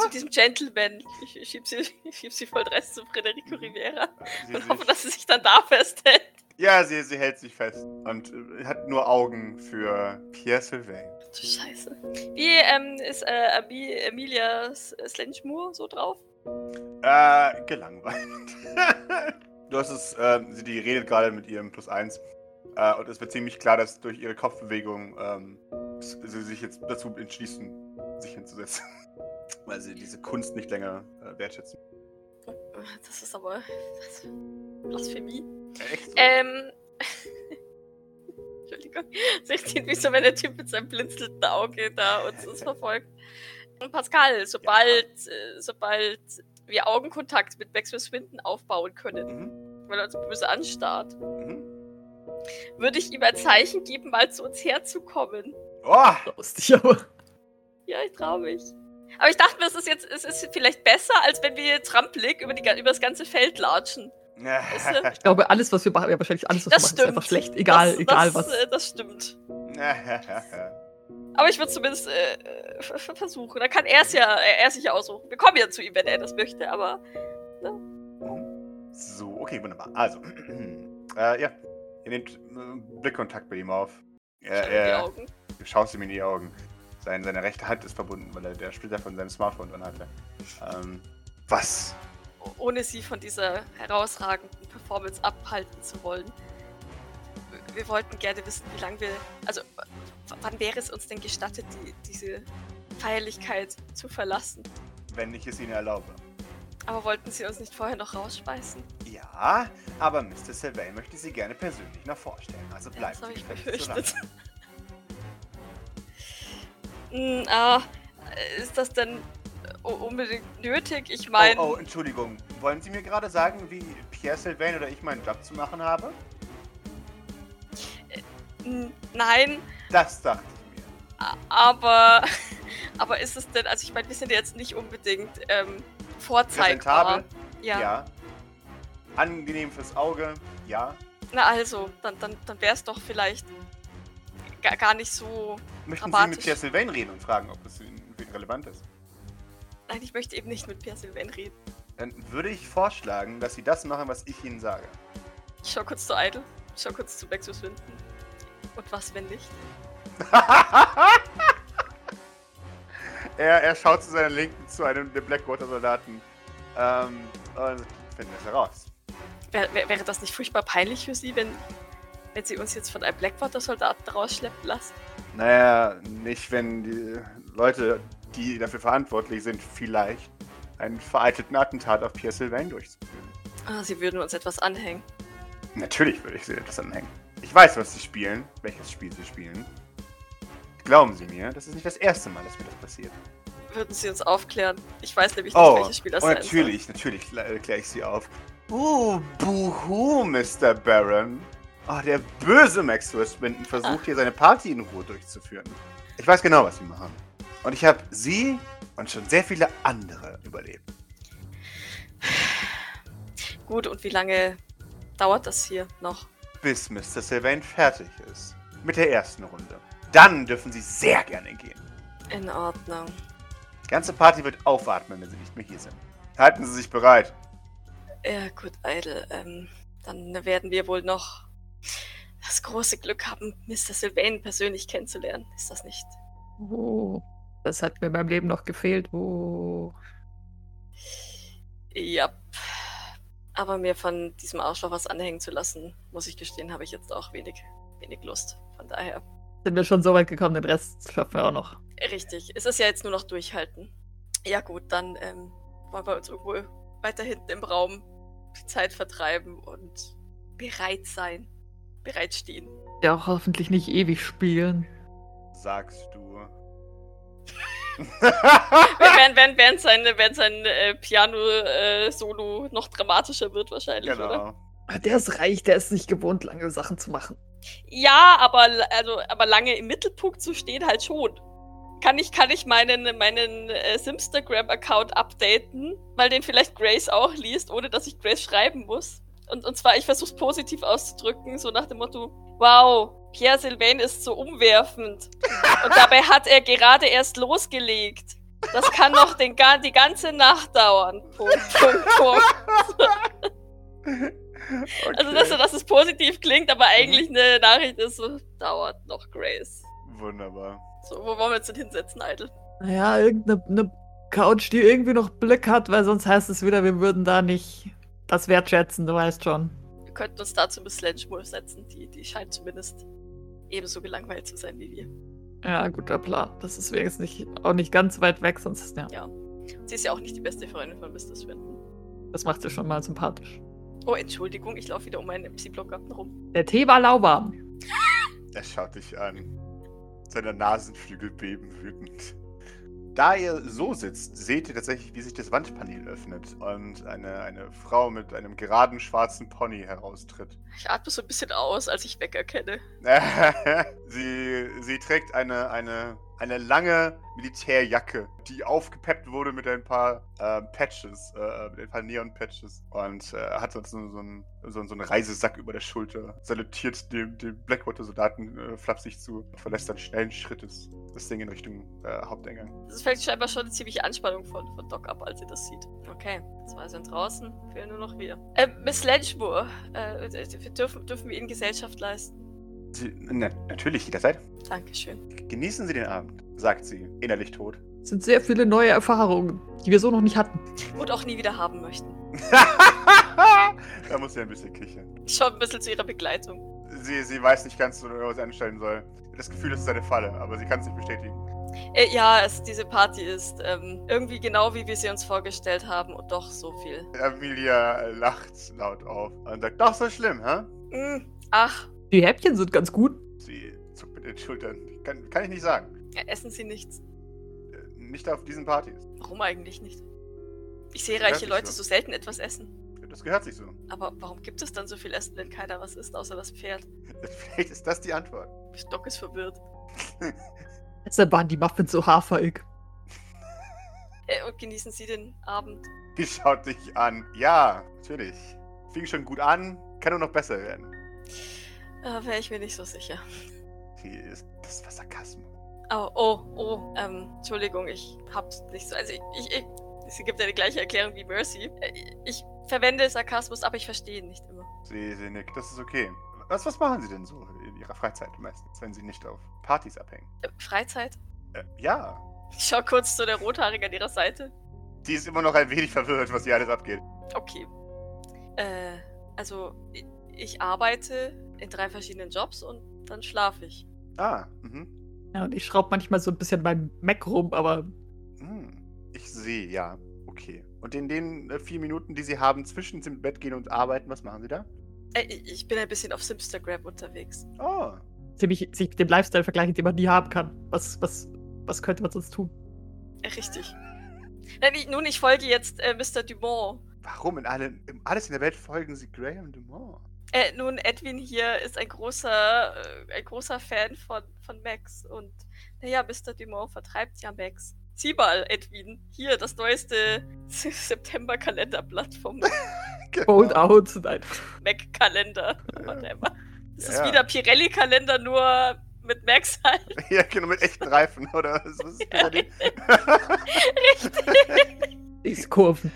zu diesem Gentleman. Ich, schieb sie, ich schieb sie voll Dress zu Federico Rivera sie, und hoffe, dass sie sich dann da festhält. ja, sie, sie hält sich fest und äh, hat nur Augen für Pierre Sylvain. Du Scheiße. Wie ähm, ist äh, Ami Emilia Slenchmoor so drauf? Äh, gelangweilt. du hast es, äh, sie die redet gerade mit ihrem Plus 1. Äh, und es wird ziemlich klar, dass durch ihre Kopfbewegung ähm, sie sich jetzt dazu entschließen, sich hinzusetzen. Weil sie diese Kunst nicht länger äh, wertschätzen. Das ist aber das, Blasphemie. Echt? so? Ähm. Entschuldigung. Es klingt wie so, wenn der Typ mit seinem blinzelnden Auge da uns, uns verfolgt. Und Pascal, sobald, äh, sobald wir Augenkontakt mit Maxwell Swinton aufbauen können, Mhm. Weil er uns böse anstarrt, Mhm. würde ich ihm ein Zeichen geben, mal zu uns herzukommen. Oh! Lustig, aber. Ja, ich traue mich. Aber ich dachte mir, es ist jetzt, es ist vielleicht besser, als wenn wir trampelig über, die, ga- über das ganze Feld latschen. Ich glaube, alles, was wir machen, ja, wahrscheinlich alles, was Das wir machen, ist stimmt. einfach schlecht. Egal, das, egal das, was. Äh, das stimmt. Aber ich würde zumindest äh, ver- ver- versuchen. Dann kann er es ja, er, er sich ja aussuchen. Wir kommen ja zu ihm, wenn er das möchte, aber so, okay, wunderbar. Also, äh, ja. Ihr nehmt äh, Blickkontakt mit ihm auf. Er, schau in die er, schaust ihm in die Augen. Sein, seine rechte Hand ist verbunden, weil er der Splitter von seinem Smartphone dran hatte. Ähm, was? Ohne sie von dieser herausragenden Performance abhalten zu wollen. Wir wollten gerne wissen, wie lange wir. Also, wann wäre es uns denn gestattet, die, diese Feierlichkeit zu verlassen? Wenn ich es Ihnen erlaube. Aber wollten sie uns nicht vorher noch rausspeisen? Ja, aber Mr. Sylvain möchte Sie gerne persönlich noch vorstellen. Also Ja, bleiben das befürchtet. lange. Hm, ah, ist das denn u- unbedingt nötig? Ich meine. Oh, oh, Entschuldigung. Wollen Sie mir gerade sagen, wie Pierre Sylvain oder ich meinen Job zu machen habe? hm, nein, Das dachte ich mir. aber. Aber ist es denn. Also, ich meine, wir sind jetzt nicht unbedingt ähm, vorzeigbar. Ja. Ja. Angenehm fürs Auge? Ja. Na also, dann, dann, dann wäre es doch vielleicht gar, gar nicht so. Möchten Sie Dramatisch. mit Pierre Sylvain reden und fragen, ob es Ihnen für ihn relevant ist? Nein, ich möchte eben nicht mit Pierre Sylvain reden. Dann würde ich vorschlagen, dass Sie das machen, was ich Ihnen sage. Ich schau kurz zu Idle, ich schau kurz zu Nexus Winden. Und was, wenn nicht? er, er schaut zu seiner Linken zu einem der Blackwater-Soldaten ähm, und findet es heraus. Wär, wär, wäre das nicht furchtbar peinlich für Sie, wenn, wenn Sie uns jetzt von einem Blackwater-Soldaten rausschleppen lassen? Naja, nicht wenn die Leute, die dafür verantwortlich sind, vielleicht einen vereitelten Attentat auf Pierre Sylvain durchzuführen. Ah, Sie würden uns etwas anhängen. Natürlich würde ich sie etwas anhängen. Ich weiß, was sie spielen, welches Spiel sie spielen. Glauben Sie mir, das ist nicht das erste Mal, dass mir das passiert. Würden Sie uns aufklären? Ich weiß nämlich nicht, Oh, welches Spiel das oh sein natürlich, natürlich kl- kläre ich sie auf. Uh, buhu, Mr. Baron. Oh, der böse Max Westwinden versucht hier seine Party in Ruhe durchzuführen. Ich weiß genau, was sie machen. Und ich habe sie und schon sehr viele andere überlebt. Gut, und wie lange dauert das hier noch? Bis Mr. Sylvain fertig ist. Mit der ersten Runde. Dann dürfen sie sehr gerne gehen. In Ordnung. Die ganze Party wird aufatmen, wenn sie nicht mehr hier sind. Halten Sie sich bereit. Ja, gut, Idle. Ähm, dann werden wir wohl noch das große Glück haben, Mr. Sylvain persönlich kennenzulernen. Ist das nicht? Oh, das hat mir beim Leben noch gefehlt. Oh. Ja. Aber mir von diesem Arschloch was anhängen zu lassen, muss ich gestehen, habe ich jetzt auch wenig, wenig Lust. Von daher. Sind wir schon so weit gekommen, den Rest schaffen wir auch noch. Richtig. Es ist ja jetzt nur noch durchhalten. Ja, gut, dann ähm, wollen wir uns irgendwo weiter hinten im Raum die Zeit vertreiben und bereit sein. Bereit stehen. Ja, auch hoffentlich nicht ewig spielen. Sagst du. während, während, während sein, während sein äh, Piano-Solo noch dramatischer wird wahrscheinlich, oder? genau. Der ist reich, der ist nicht gewohnt, lange Sachen zu machen. Ja, aber, also, aber lange im Mittelpunkt zu stehen halt schon. Kann ich, kann ich meinen, meinen äh, Simstagram-Account updaten, weil den vielleicht Grace auch liest, ohne dass ich Grace schreiben muss. Und, und zwar, ich versuche es positiv auszudrücken, so nach dem Motto, wow, Pierre Sylvain ist so umwerfend. Und dabei hat er gerade erst losgelegt. Das kann noch den, die ganze Nacht dauern. Punkt, Punkt, Punkt. Also, dass, dass es positiv klingt, aber eigentlich eine Nachricht ist so, dauert noch Grace. Wunderbar. So, wo wollen wir uns denn hinsetzen, Idle? Naja, irgendeine eine Couch, die irgendwie noch Blick hat, weil sonst heißt es wieder, wir würden da nicht das wertschätzen, du weißt schon. Wir könnten uns dazu Miss Lenchmore setzen. Die, die scheint zumindest ebenso gelangweilt zu sein wie wir. Ja, guter Plan. Das ist wenigstens nicht, auch nicht ganz weit weg, sonst, ja, Ja. Sie ist ja auch nicht die beste Freundin von Mr. Swinton. das macht sie schon mal sympathisch. Oh, Entschuldigung, ich laufe wieder um meinen MC-Blockgarten rum. Der Tee war lauwarm. Er schaut dich an. Seine Nasenflügel beben wütend. Da ihr so sitzt, seht ihr tatsächlich, wie sich das Wandpanel öffnet und eine, eine Frau mit einem geraden schwarzen Pony heraustritt. Ich atme so ein bisschen aus, als ich Beck erkenne. sie, sie trägt eine, eine, eine lange Militärjacke, die aufgepeppt wurde mit ein paar äh, Patches, äh, mit ein paar Neon-Patches. Und äh, hat sonst so, so, einen, so, so einen Reisesack über der Schulter, salutiert dem, dem Blackwater-Soldaten äh, flapsig zu und verlässt dann schnellen Schrittes das Ding in Richtung äh, Haupteingang. Es fällt scheinbar schon eine ziemliche Anspannung von, von Doc ab, als sie das sieht. Okay, zwei sind draußen, fehlen nur noch wir. Äh, Miss Lenchmore, dürfen, dürfen wir Ihnen Gesellschaft leisten? Sie, na, natürlich, jederzeit. Dankeschön. Genießen Sie den Abend. sagt sie, innerlich tot. Es sind sehr viele neue Erfahrungen, die wir so noch nicht hatten. Und auch nie wieder haben möchten. da muss sie ein bisschen kichern. Schon ein bisschen zu ihrer Begleitung. Sie, sie weiß nicht ganz, was sie anstellen soll. Das Gefühl, es ist eine Falle, aber sie kann es nicht bestätigen. Äh, ja, es, diese Party ist ähm, irgendwie genau wie wir sie uns vorgestellt haben und doch so viel. Amelia lacht laut auf und sagt, doch so schlimm, hä? Mm, ach, Die Häppchen sind ganz gut. Sie zuckt mit den Schultern. Kann, kann ich nicht sagen. ja, essen Sie nichts. Äh, Nicht auf diesen Partys. Warum eigentlich nicht? Ich sehe reiche Leute so. so selten etwas essen. Das gehört sich so. Aber warum gibt es dann so viel Essen, wenn keiner was isst, außer das Pferd? Vielleicht ist das die Antwort. Stock ist verwirrt. Deshalb waren die Muffins so haferig. Äh, und genießen Sie den Abend. Die schaut dich an. Ja, natürlich. Fing schon gut an, kann nur noch besser werden. Äh, Wäre ich mir nicht so sicher. Das war Sarkasmus. Oh, oh, oh, ähm, Entschuldigung, ich hab's nicht so. Also, ich, ich, ich sie gibt ja die gleiche Erklärung wie Mercy. Äh, Ich verwende Sarkasmus, aber ich verstehe ihn nicht immer. Sie, sie nickt, das ist okay. Was, was machen Sie denn so in Ihrer Freizeit meistens, wenn Sie nicht auf Partys abhängen? Äh, Freizeit? Äh, ja. Ich schau kurz zu der Rothaarigen an ihrer Seite. Die ist immer noch ein wenig verwirrt, was hier alles abgeht. Okay. Äh, also, ich, ich arbeite in drei verschiedenen Jobs und dann schlafe ich. Ah, mhm. Ja, und ich schraube manchmal so ein bisschen beim Mac rum, aber Hm. Ich sehe, ja. Okay. Und in den äh, vier Minuten, die Sie haben zwischen dem Bett gehen und arbeiten, was machen Sie da? Äh, ich bin ein bisschen auf Simstagram unterwegs. Oh. ziemlich sich mit dem Lifestyle vergleichen, den man nie haben kann. Was, was, was könnte man sonst tun? Äh, Richtig. Nein, ich, nun, ich folge jetzt äh, Mr. Dumont. Warum in, allen, in alles in der Welt folgen Sie Graham Dumont? Äh, nun, Edwin hier ist ein großer, äh, ein großer Fan von, von Max. Und naja, Mr. Dumont vertreibt ja Max. Sieh mal, Edwin. Hier, das neueste September-Kalenderblatt vom Hold out. Nein. Mac-Kalender. Ja. Whatever. Es Ja, ist wieder Pirelli-Kalender, nur mit Max halt. Ja, genau, mit echten Reifen, oder? Was ist das Ja, denn? Diese Kurven.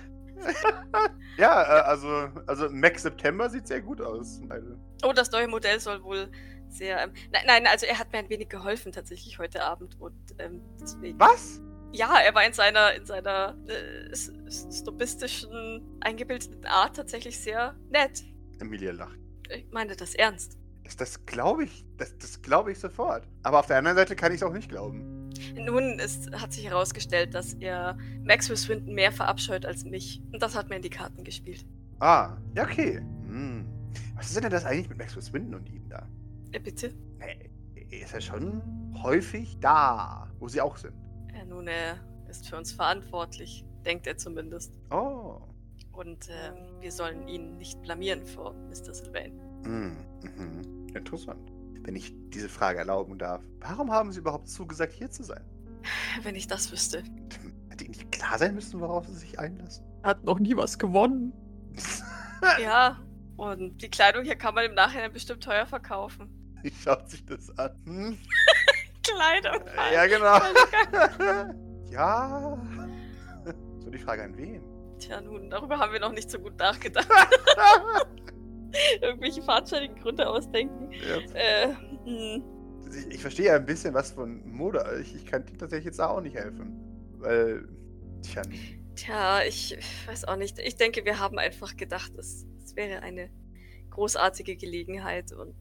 Ja, äh, also, also Max September sieht sehr gut aus. Also, Oh, das neue Modell soll wohl sehr. Ähm, nein, nein, also er hat mir ein wenig geholfen tatsächlich heute Abend und ähm, deswegen. was? Ja, er war in seiner in seiner äh, snobistischen, eingebildeten Art tatsächlich sehr nett. Emilia lacht. Ich meine das ernst. Das, das glaube ich, das, das glaube ich sofort. Aber auf der anderen Seite kann ich es auch nicht glauben. Nun es hat sich herausgestellt, dass er Maxwell Swinton mehr verabscheut als mich. Und das hat mir in die Karten gespielt. Ah, ja, okay. Hm. Was ist denn das eigentlich mit Maxwell Swinton und ihm da? Äh, bitte? Nee, er ist ja schon häufig da, wo sie auch sind. Äh, nun, er ist für uns verantwortlich, denkt er zumindest. Oh. Und ähm, wir sollen ihn nicht blamieren vor Mr. Sylvain. Hm. Mhm. Interessant. Wenn ich diese Frage erlauben darf, warum haben Sie überhaupt zugesagt, hier zu sein? Wenn ich das wüsste. Hätte Ihnen nicht klar sein müssen, worauf Sie sich einlassen? Er hat noch nie was gewonnen. Ja, und die Kleidung hier kann man im Nachhinein bestimmt teuer verkaufen. Wie schaut sich das an? Hm? Kleidung? Äh, Ja, genau. ja. So die Frage an wen? Tja, nun, darüber haben wir noch nicht so gut nachgedacht. Irgendwelche fadenscheinigen Gründe ausdenken. Ja. Äh, hm. Ich, ich verstehe ja ein bisschen was von Mode. Ich, ich kann dir tatsächlich jetzt auch nicht helfen. Weil, tja, Tja, ich weiß auch nicht. Ich denke, wir haben einfach gedacht, es, es wäre eine großartige Gelegenheit und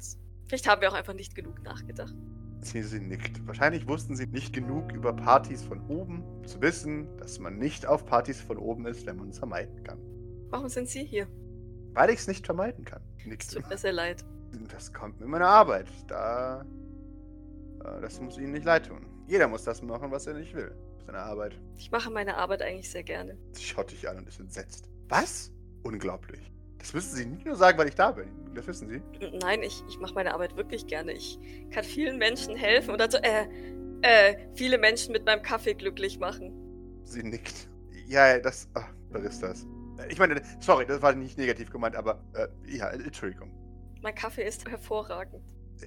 vielleicht haben wir auch einfach nicht genug nachgedacht. sie, sie nickt. Wahrscheinlich wussten sie nicht genug über Partys von oben, zu wissen, dass man nicht auf Partys von oben ist, wenn man es vermeiden kann. Warum sind Sie hier? Weil ich es nicht vermeiden kann. Es Nickt. tut mir sehr leid. Das kommt mit meiner Arbeit. Da. äh, Das muss ihnen nicht leid tun. Jeder muss das machen, was er nicht will. Seine Arbeit. Ich mache meine Arbeit eigentlich sehr gerne. Sie schaut dich an und ist entsetzt. Was? Unglaublich. Das müssen Sie nicht nur sagen, weil ich da bin. Das wissen Sie. Nein, ich, ich mache meine Arbeit wirklich gerne. Ich kann vielen Menschen helfen oder so, äh, äh, viele Menschen mit meinem Kaffee glücklich machen. Sie nickt. Ja, ja, das. Ach, Baristas. Äh, Ich meine, sorry, das war nicht negativ gemeint, aber. Äh, ja, Entschuldigung. Mein Kaffee ist hervorragend.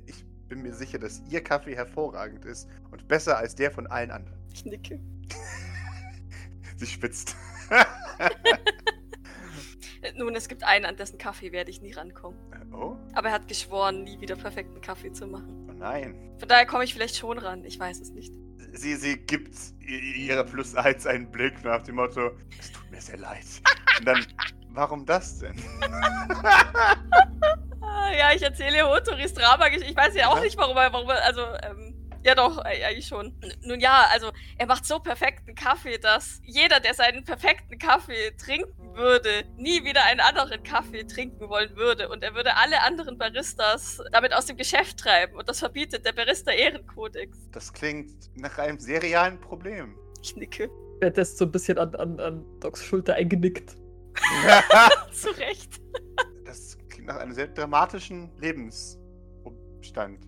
Ich bin mir sicher, dass Ihr Kaffee hervorragend ist und besser als der von allen anderen. Ich nicke. Sie spitzt. Äh, Nun, es gibt einen, an dessen Kaffee werde ich nie rankommen. oh? Aber er hat geschworen, nie wieder perfekten Kaffee zu machen. Oh nein. Von daher komme ich vielleicht schon ran. Ich weiß es nicht. Sie, sie gibt ihrer Plus 1 einen Blick nach dem Motto, es tut mir sehr leid. Und dann, warum das denn? Ja, ich erzähle Hotoris Drama. Ich weiß ja auch nicht, warum er, warum er, also, ähm, ja doch, eigentlich schon. Nun ja, also, er macht so perfekten Kaffee, dass jeder, der seinen perfekten Kaffee trinken würde, nie wieder einen anderen Kaffee trinken wollen würde. Und er würde alle anderen Baristas damit aus dem Geschäft treiben. Und das verbietet der Barista-Ehrenkodex. Das klingt nach einem sehr realen Problem. Ich nicke. Werde jetzt so ein bisschen an, an, an Docs Schulter eingenickt. Zu Recht. Das klingt nach einem sehr dramatischen Lebensumstand.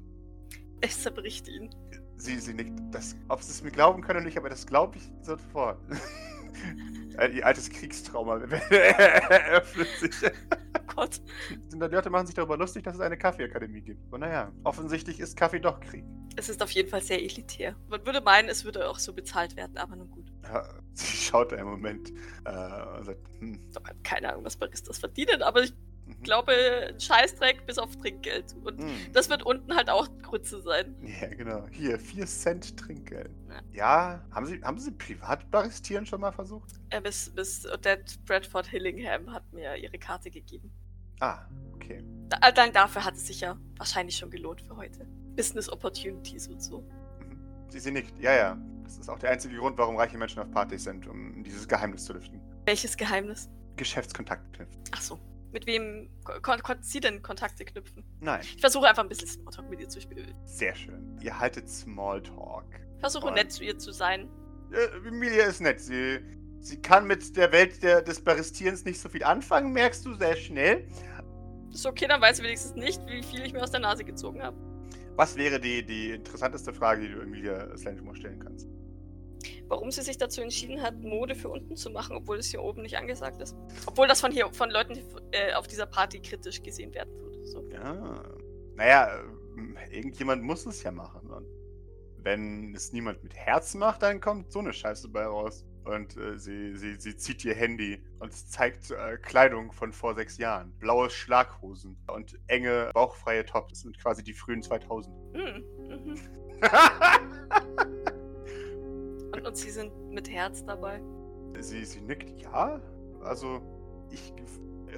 Es zerbricht ihn. Sie, sie nickt. Das, ob sie es mir glauben können oder nicht, aber das glaube ich sofort. Ein- Ihr altes Kriegstrauma eröffnet sich. Oh Gott. Die Leute machen sich darüber lustig, dass es eine Kaffeeakademie gibt. Und naja, offensichtlich ist Kaffee doch Krieg. Es ist auf jeden Fall sehr elitär. Man würde meinen, es würde auch so bezahlt werden, aber nun gut. Ja, sie schaut einen Moment äh, und sagt, hm, Ich habe keine Ahnung, was Baristas verdienen, aber ich mhm, glaube, ein Scheißdreck bis auf Trinkgeld. Und hm. das wird unten halt auch Grütze sein. Ja, genau. Hier, 4 Cent Trinkgeld. Ja. Ja, haben Sie, haben Sie privat baristieren schon mal versucht? Äh, bis, bis Odette Bradford Hillingham hat mir ihre Karte gegeben. Ah, okay. Da, allein dafür hat es sich ja wahrscheinlich schon gelohnt für heute. Business Opportunities und so. Mhm. Sie, sie nickt. Ja, ja. Das ist auch der einzige Grund, warum reiche Menschen auf Partys sind, um dieses Geheimnis zu lüften. Welches Geheimnis? Geschäftskontakt knüpfen. Ach so. Mit wem kon konnten Sie denn Kontakte knüpfen? Nein, Ich versuche einfach ein bisschen Smalltalk mit ihr zu spielen. sehr schön. Ihr haltet Smalltalk. Ich versuche nett zu ihr zu sein. Äh, Emilia ist nett. Sie, sie kann mit der Welt der, des Baristierens nicht so viel anfangen, merkst du sehr schnell. Ist okay, dann weiß sie wenigstens nicht, wie viel ich mir aus der Nase gezogen habe. Was wäre die, die interessanteste Frage, die du Emilia Slangemore stellen kannst? Warum sie sich dazu entschieden hat, Mode für unten zu machen, obwohl es hier oben nicht angesagt ist. Obwohl das von hier von Leuten äh, auf dieser Party kritisch gesehen werden würde. So. Ja. Naja, ähm, irgendjemand muss es ja machen. Und wenn es niemand mit Herz macht, dann kommt so eine Scheiße bei raus. Und äh, sie, sie, sie zieht ihr Handy und es zeigt äh, Kleidung von vor sechs Jahren. Blaue Schlaghosen und enge, bauchfreie Tops. Das sind quasi die frühen 2000. Hm, mhm. und, sie sind mit Herz dabei. sie, sie nickt, ja. Also, ich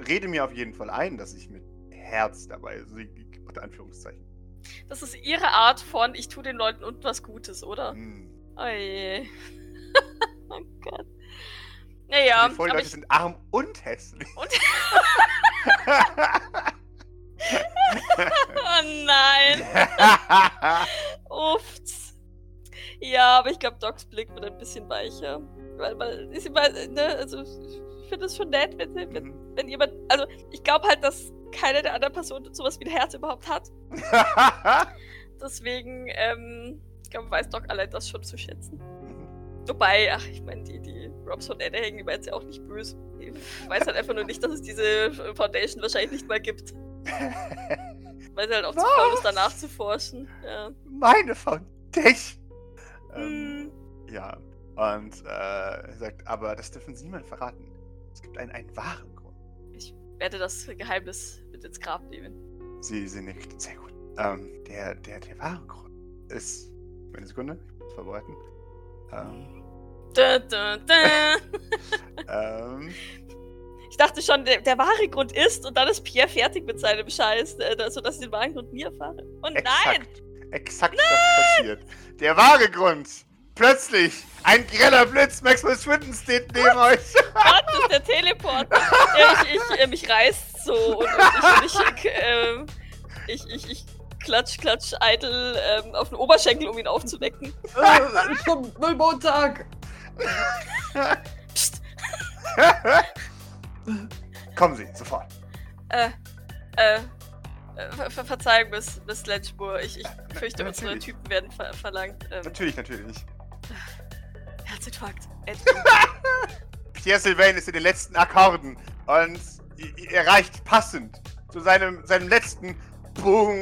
rede mir auf jeden Fall ein, dass ich mit Herz dabei bin. Sie unter Anführungszeichen. Das ist ihre Art von, ich tue den Leuten unten was Gutes, oder? Hm. Oh je. oh Gott. Naja, die vollen Leute ich, sind arm und hässlich. Und- oh nein. Uffs. Ja, aber ich glaube, Docs Blick wird ein bisschen weicher. Weil, weil, ist immer, ne, also, ich finde es schon nett, wenn, wenn, Mhm. wenn jemand, also, ich glaube halt, dass keine der anderen Personen sowas wie ein Herz überhaupt hat. Deswegen, ähm, ich glaube, weiß Doc allein das schon zu schätzen. Wobei, ach, ich meine, die, die Robs von Anaheim, die war jetzt ja auch nicht böse. Ich weiß halt einfach nur nicht, dass es diese Foundation wahrscheinlich nicht mal gibt. Weil sie halt auch zu faul ist, Was? danach zu forschen. Ja. Meine Foundation. Ähm, Hm. ja. Und äh, er sagt, aber das dürfen Sie mal verraten. Es gibt einen, einen wahren Grund. Werde das Geheimnis mit ins Grab nehmen. Sie, sie nickt. Sehr gut. Ähm, der, der, der wahre Grund ist. Eine Sekunde, ich muss vorbereiten. Ähm, Dun, dun, dun. ähm, Ich dachte schon, der, der wahre Grund ist, und dann ist Pierre fertig mit seinem Scheiß, äh, sodass ich den wahren Grund nie erfahre. Und nein! Exakt. Exakt das passiert. Der wahre Grund. Plötzlich ein greller Blitz. Maxwell Swinton steht neben euch. Gott, das ist der Teleport. ich, ich, äh, mich reißt so und, und ich, ich, äh, ich, ich, ich klatsch, klatsch eitel ähm, auf den Oberschenkel, um ihn aufzuwecken. Äh, schon Müllmontag! Psst, Kommen Sie, sofort. äh, äh, ver ver Verzeihung, Miss, Miss Letchmore. Ich, ich fürchte, Ja, unsere natürlich. Typen werden ver verlangt. Ähm, Natürlich, natürlich. Herzinfarkt. Pierre Sylvain ist in den letzten Akkorden und i- er reicht passend zu seinem, seinem letzten Pung.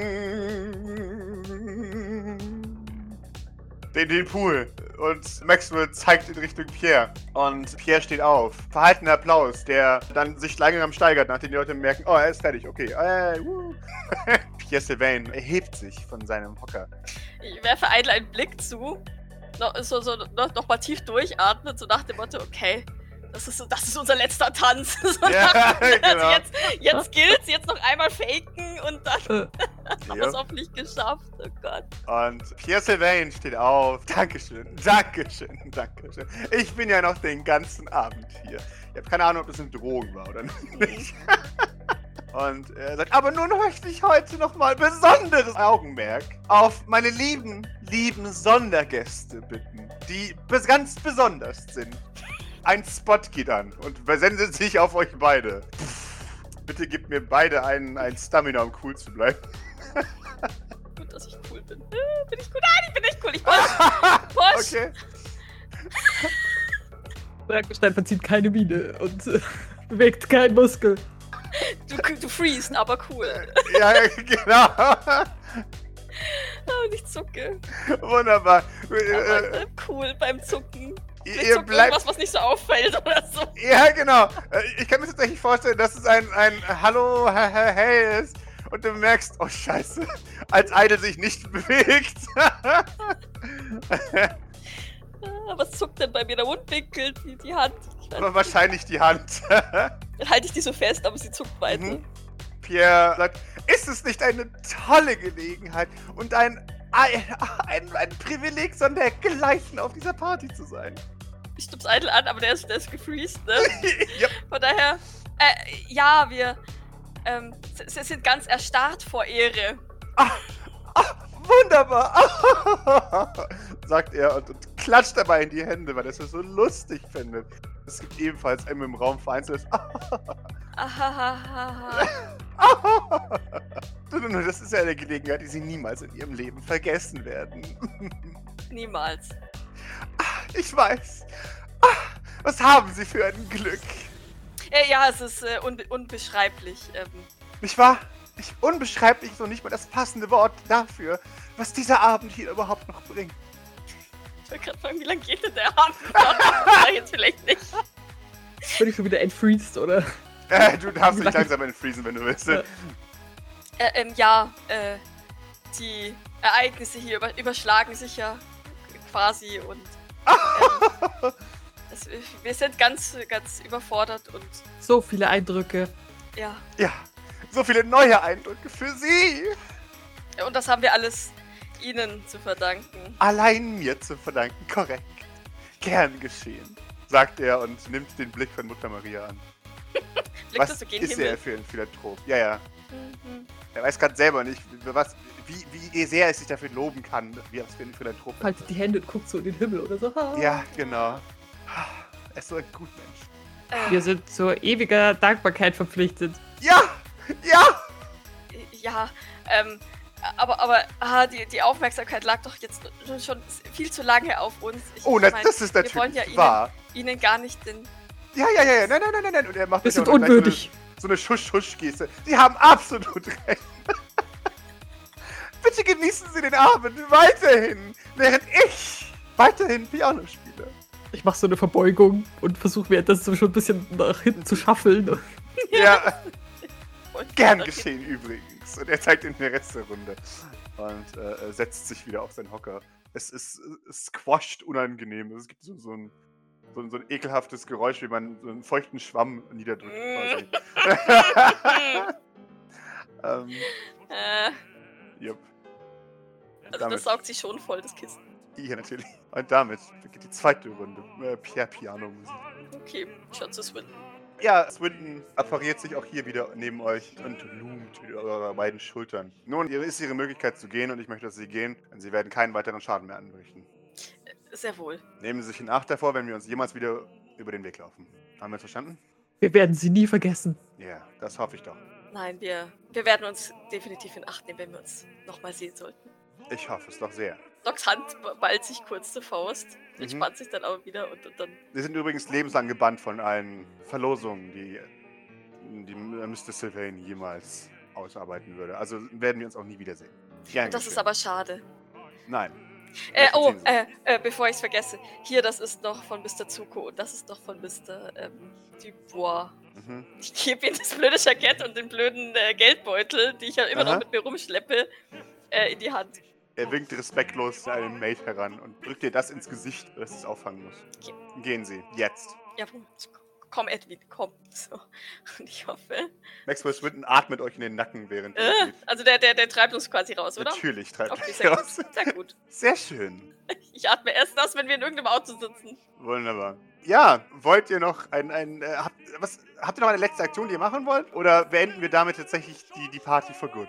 Den, den Pool. Und Maxwell zeigt in Richtung Pierre. Und Pierre steht auf. Verhaltener Applaus, der dann sich langsam steigert, nachdem die Leute merken, oh, er ist fertig, okay. Äh, wuh. Pierre Sylvain erhebt sich von seinem Hocker. Ich werfe Idle einen Blick zu. noch, so, so noch, noch mal tief durchatmet, so nach dem Motto, okay, das ist, das ist unser letzter Tanz. So Ja, nach- also genau. jetzt, jetzt gilt's, jetzt noch einmal faken und dann Äh, haben wir es hoffentlich geschafft. Oh Gott. Und Pierre Sylvain steht auf. Dankeschön, Dankeschön, Dankeschön. Ich bin ja noch den ganzen Abend hier. Ich habe keine Ahnung, ob das eine Drohung war oder nicht. Und er sagt, aber nun möchte ich heute nochmal besonderes Augenmerk auf meine lieben, lieben Sondergäste bitten, die ganz besonders sind. Ein Spot geht an und versendet sich auf euch beide. Bitte gebt mir beide einen, einen Stamina, um cool zu bleiben. Gut, dass ich cool bin. Äh, bin ich cool? Nein, ich bin nicht cool. Ich push. Push. Okay. Bergstein verzieht keine Miene und äh, bewegt keinen Muskel. Du, du freest, aber cool. Ja, genau. Oh, und ich zucke. Wunderbar. Aber Äh, äh, cool beim Zucken. Ich ihr zucke bleibt. irgendwas, was nicht so auffällt oder so. Ja, genau. Äh, Ich kann mir tatsächlich vorstellen, dass es ein, ein Hallo, he- he- hey ist. Und du merkst, oh Scheiße, als Idol sich nicht bewegt. Ah, Was zuckt denn bei mir der Mundwinkel, die, die Hand? Aber wahrscheinlich die Hand. dann halte ich die so fest, aber sie zuckt weiter. Mhm. Pierre sagt, ist es nicht eine tolle Gelegenheit und ein, ein, ein, ein Privileg sondergleichen auf dieser Party zu sein? Ich stup's Idle an, aber der ist, der ist gefreezed, ne? ja, Von daher, äh, ja, wir ähm, s- s- sind ganz erstarrt vor Ehre. Ah, wunderbar! sagt er und, und klatscht dabei in die Hände, weil er es so lustig findet. Es gibt ebenfalls einem im Raum vereinzeltes. Das ist ja eine Gelegenheit, die sie niemals in ihrem Leben vergessen werden. Niemals. Ich weiß. Ah, Was haben sie für ein Glück? Äh, ja, es ist äh, unbe unbeschreiblich. Ähm, Nicht wahr? Ich, unbeschreiblich ist noch nicht mal das passende Wort dafür, was dieser Abend hier überhaupt noch bringt. ich wollte gerade fragen, wie lange geht denn der Abend? noch? jetzt vielleicht nicht. Bin ich schon wieder entfreezed, oder? Äh, du darfst dich langsam entfriesen, wenn du willst. Ja. Äh, ähm, ja, äh, die Ereignisse hier über überschlagen sich ja quasi und ähm, es, wir sind ganz, ganz überfordert und So viele Eindrücke. ja. Ja, so viele neue Eindrücke für sie. Und das haben wir alles Ihnen zu verdanken. Allein mir zu verdanken, korrekt. Gern geschehen, sagt er und nimmt den Blick von Mutter Maria an. Was das so gen ist er Himmel? für ein Philanthrop? Ja, ja. Mhm. Er weiß gerade selber nicht, was, wie, wie sehr er sich dafür loben kann, wie er was für ein Philanthrop ist. Faltet die Hände und guckt so in den Himmel oder so. Ja, genau. Er ist so ein gut Mensch. Wir sind zur ewiger Dankbarkeit verpflichtet. Ja! Ja! Ja, ähm, aber, aber ah, die, die Aufmerksamkeit lag doch jetzt schon viel zu lange auf uns. Ich, Oh, ich mein, das ist wir wollen natürlich ja wahr. Ihnen, Ihnen gar nicht den. Ja, ja, ja, ja. Nein, nein, nein, nein, nein. Und er macht Wir sind unwürdig. So eine, so eine Schusch-Schusch-Geste. Sie haben absolut recht. Bitte genießen Sie den Abend weiterhin, während ich weiterhin Piano spiele. Ich mache so eine Verbeugung und versuche mir das so schon ein bisschen nach hinten zu schaffeln. Ja, gern geschehen übrigens. Und er zeigt in den Rest der Runde. Und äh, setzt sich wieder auf seinen Hocker. Es ist es squasht unangenehm. Es gibt so, so, ein, so, ein, so ein ekelhaftes Geräusch, wie man so einen feuchten Schwamm niederdrückt quasi. ähm, Äh, jupp. also Damit- das saugt sich schon voll, das Kissen. Ja, natürlich. Und damit beginnt die zweite Runde. Äh, Pierre Piano Musik. Okay, schon zu Swinton. Ja, Swinton appariert sich auch hier wieder neben euch und loomt über eure beiden Schultern. Nun, hier ist ihre Möglichkeit zu gehen und ich möchte, dass sie gehen, denn sie werden keinen weiteren Schaden mehr anrichten. Sehr wohl. Nehmen Sie sich in Acht davor, wenn wir uns jemals wieder über den Weg laufen. Haben wir es verstanden? Wir werden sie nie vergessen. Ja, das hoffe ich doch. Nein, wir, wir werden uns definitiv in Acht nehmen, wenn wir uns nochmal sehen sollten. Ich hoffe es doch sehr. Docs Hand ballt sich kurz zur Faust, Mhm. entspannt sich dann aber wieder und, und dann. Wir sind übrigens lebenslang gebannt von allen Verlosungen, die, die Mr. Sylvain jemals ausarbeiten würde. Also werden wir uns auch nie wiedersehen. Gern Das ist aber schade. Nein. Äh, oh, äh, äh, bevor ich es vergesse. Hier, das ist noch von Mr. Zuko und das ist noch von Mr. Ähm, Dubois. Mhm. Ich gebe ihm das blöde Jackett und den blöden äh, Geldbeutel, die ich ja immer Aha. noch mit mir rumschleppe, äh, in die Hand. Er winkt respektlos einen Mate heran und drückt dir das ins Gesicht, dass es auffangen muss. Okay. Gehen Sie, jetzt. Jawohl. Komm, Edwin, komm. So. Und ich hoffe. Maxwell Swinton atmet euch in den Nacken, während er Äh, also der, der, der treibt uns quasi raus, oder? Natürlich treibt Okay, er sehr gut. raus. Sehr gut. Sehr schön. Ich atme erst aus, wenn wir in irgendeinem Auto sitzen. Wunderbar. Ja, wollt ihr noch ein, ein äh, habt, was, habt ihr noch eine letzte Aktion, die ihr machen wollt? Oder beenden wir damit tatsächlich die, die Party for good?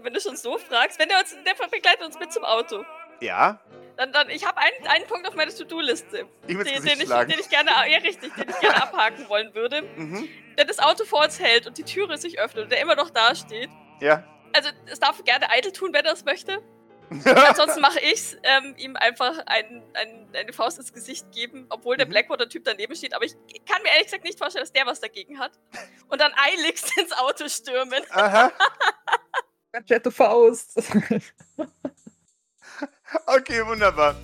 Wenn du schon so fragst, wenn der uns, der begleitet uns mit zum Auto. Ja? Dann, dann, ich habe einen, einen Punkt auf meiner To-Do-Liste, den, den, ich, den ich gerne, ja richtig, den ich gerne abhaken wollen würde. Mhm. Der das Auto vor uns hält und die Türe sich öffnet und der immer noch da steht. Ja. Also, es darf gerne eitel tun, wenn er das möchte. Ansonsten mache ich's, ähm, ihm einfach ein, ein, eine Faust ins Gesicht geben, obwohl der Mhm. Blackwater-Typ daneben steht. Aber ich kann mir ehrlich gesagt nicht vorstellen, dass der was dagegen hat. Und dann eiligst ins Auto stürmen. Aha. Jette Faust. Okay, wunderbar.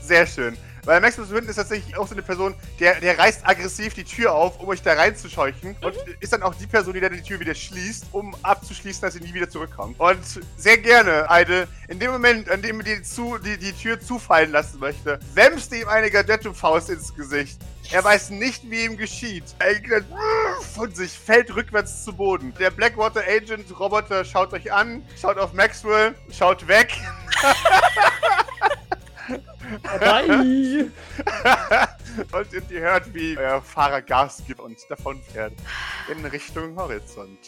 Sehr schön. Weil Maximus Swinton ist tatsächlich auch so eine Person, der, der reißt aggressiv die Tür auf, um euch da reinzuscheuchen. Und ist dann auch die Person, die dann die Tür wieder schließt, um abzuschließen, dass sie nie wieder zurückkommt. Und sehr gerne, Eide, in dem Moment, an dem ihr die, zu, die, die Tür zufallen lassen möchte, wämmst ihm eine Gadgetto-Faust ins Gesicht. Er weiß nicht, wie ihm geschieht. Er geht von sich, fällt rückwärts zu Boden. Der Blackwater Agent Roboter schaut euch an, schaut auf Maxwell, schaut weg. Bye. und ihr hört, wie euer Fahrer Gas gibt und davonfährt in Richtung Horizont.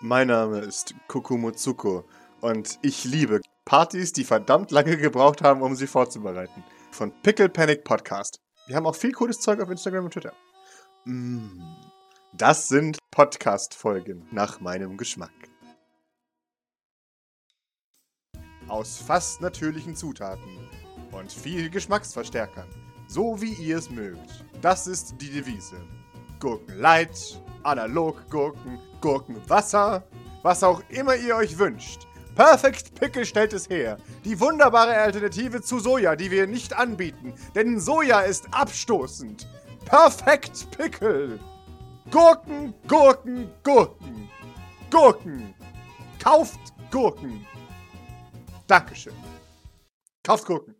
Mein Name ist Kokumotsuko und ich liebe Partys, die verdammt lange gebraucht haben, um sie vorzubereiten. Von Pickle Panic Podcast. Wir haben auch viel cooles Zeug auf Instagram und Twitter. Mm, das sind Podcast-Folgen nach meinem Geschmack. Aus fast natürlichen Zutaten und viel Geschmacksverstärkern, so wie ihr es mögt. Das ist die Devise. Gurken Light, Analog-Gurken, Gurkenwasser, was auch immer ihr euch wünscht. Perfect Pickle stellt es her. Die wunderbare Alternative zu Soja, die wir nicht anbieten, denn Soja ist abstoßend. Perfect Pickle. Gurken, Gurken, Gurken. Gurken. Kauft Gurken. Dankeschön. Kauft Gurken.